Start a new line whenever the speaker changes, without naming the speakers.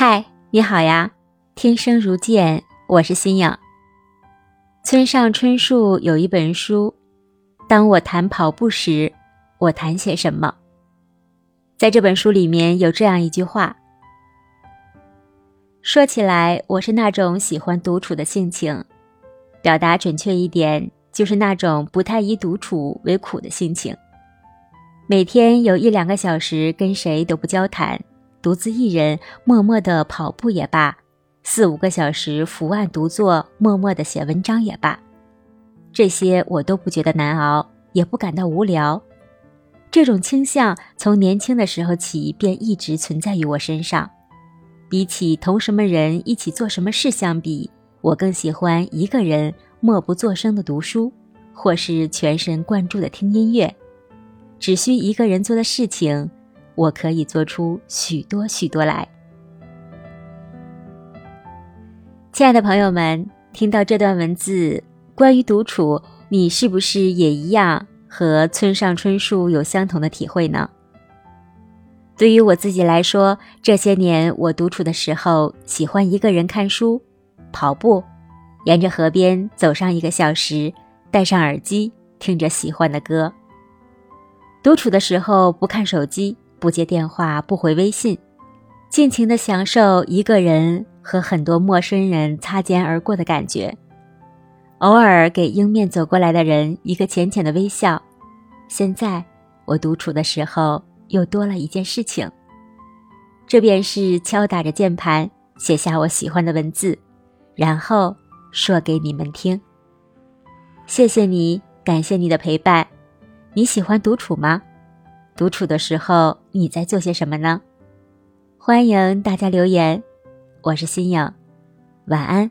嗨，你好呀！听声如见，我是新颖。村上春树有一本书，当我谈跑步时，我谈些什么？在这本书里面有这样一句话：说起来，我是那种喜欢独处的性情，表达准确一点，就是那种不太以独处为苦的性情。每天有一两个小时跟谁都不交谈。独自一人默默的跑步也罢，四五个小时伏案独坐，默默的写文章也罢，这些我都不觉得难熬，也不感到无聊。这种倾向从年轻的时候起便一直存在于我身上。比起同什么人一起做什么事相比，我更喜欢一个人默不作声的读书，或是全神贯注的听音乐。只需一个人做的事情。我可以做出许多许多来，亲爱的朋友们，听到这段文字，关于独处，你是不是也一样和村上春树有相同的体会呢？对于我自己来说，这些年我独处的时候，喜欢一个人看书、跑步，沿着河边走上一个小时，戴上耳机，听着喜欢的歌。独处的时候不看手机。不接电话，不回微信，尽情的享受一个人和很多陌生人擦肩而过的感觉，偶尔给迎面走过来的人一个浅浅的微笑。现在我独处的时候，又多了一件事情，这便是敲打着键盘写下我喜欢的文字，然后说给你们听。谢谢你，感谢你的陪伴。你喜欢独处吗？独处的时候，你在做些什么呢？欢迎大家留言，我是新颖，晚安。